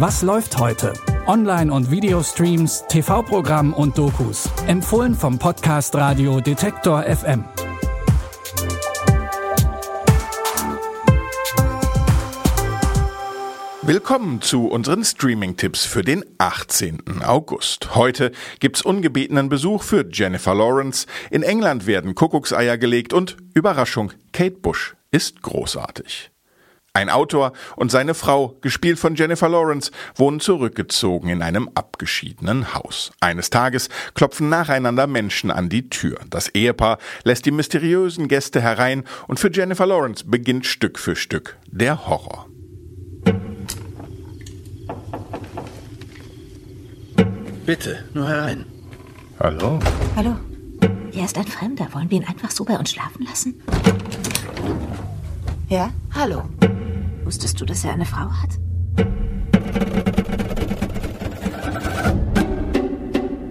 Was läuft heute? Online- und Videostreams, TV-Programm und Dokus. Empfohlen vom Podcast Radio Detektor FM. Willkommen zu unseren Streaming-Tipps für den 18. August. Heute gibt's ungebetenen Besuch für Jennifer Lawrence. In England werden Kuckuckseier gelegt und Überraschung, Kate Bush ist großartig. Ein Autor und seine Frau, gespielt von Jennifer Lawrence, wohnen zurückgezogen in einem abgeschiedenen Haus. Eines Tages klopfen nacheinander Menschen an die Tür. Das Ehepaar lässt die mysteriösen Gäste herein und für Jennifer Lawrence beginnt Stück für Stück der Horror. Bitte, nur herein. Hallo? Hallo. Er ist ein Fremder. Wollen wir ihn einfach so bei uns schlafen lassen? Ja? Hallo. Wusstest du, dass er eine Frau hat?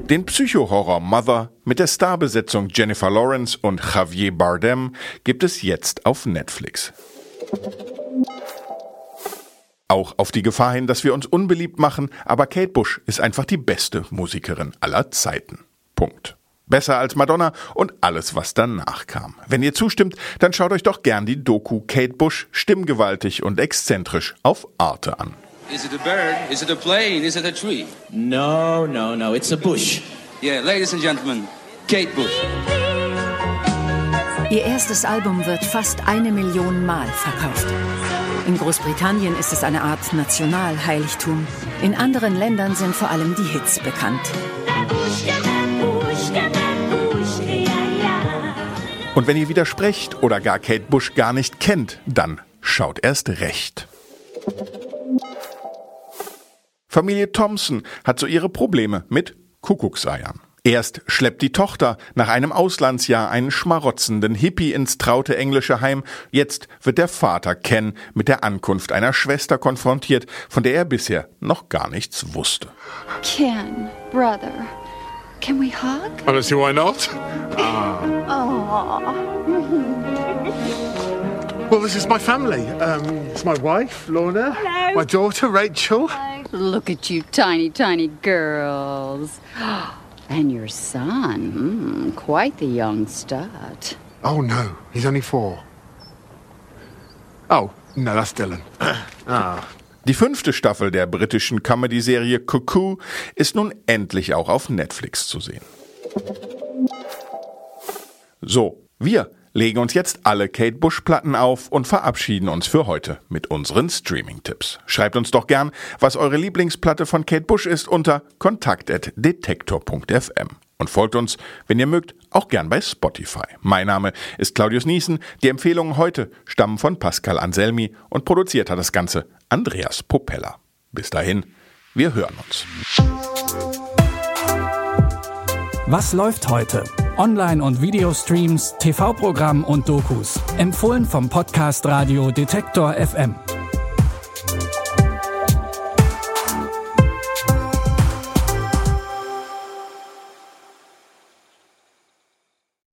Den Psychohorror Mother mit der Starbesetzung Jennifer Lawrence und Javier Bardem gibt es jetzt auf Netflix. Auch auf die Gefahr hin, dass wir uns unbeliebt machen, aber Kate Bush ist einfach die beste Musikerin aller Zeiten. Punkt. Besser als Madonna und alles, was danach kam. Wenn ihr zustimmt, dann schaut euch doch gern die Doku Kate Bush stimmgewaltig und exzentrisch auf Arte an. Is it a bird? Is it a plane? Is it a tree? No, no, no, it's a bush. Yeah, ladies and gentlemen, Kate Bush. Ihr erstes Album wird fast eine Million Mal verkauft. In Großbritannien ist es eine Art Nationalheiligtum. In anderen Ländern sind vor allem die Hits bekannt. Und wenn ihr widersprecht oder gar Kate Bush gar nicht kennt, dann schaut erst recht. Familie Thompson hat so ihre Probleme mit Kuckuckseiern. Erst schleppt die Tochter nach einem Auslandsjahr einen schmarotzenden Hippie ins traute englische Heim. Jetzt wird der Vater Ken mit der Ankunft einer Schwester konfrontiert, von der er bisher noch gar nichts wusste. Ken, brother, can we hug? I don't see why not. Well, this is my family. Um, it's my wife, Lorna. Hello. My daughter, Rachel. Look at you, tiny, tiny girls. And your son, hmm, quite the young stud. Oh, no, he's only four. Oh, no, that's Dylan. Die fünfte Staffel der britischen Comedy-Serie Cuckoo ist nun endlich auch auf Netflix zu sehen. So, wir legen uns jetzt alle Kate Bush Platten auf und verabschieden uns für heute mit unseren Streaming-Tipps. Schreibt uns doch gern, was eure Lieblingsplatte von Kate Bush ist unter kontakt.detektor.fm. Und folgt uns, wenn ihr mögt, auch gern bei Spotify. Mein Name ist Claudius Niesen. Die Empfehlungen heute stammen von Pascal Anselmi und produziert hat das Ganze Andreas Popella. Bis dahin, wir hören uns. Was läuft heute? Online- und Videostreams, TV-Programm und Dokus. Empfohlen vom Podcast Radio Detektor FM.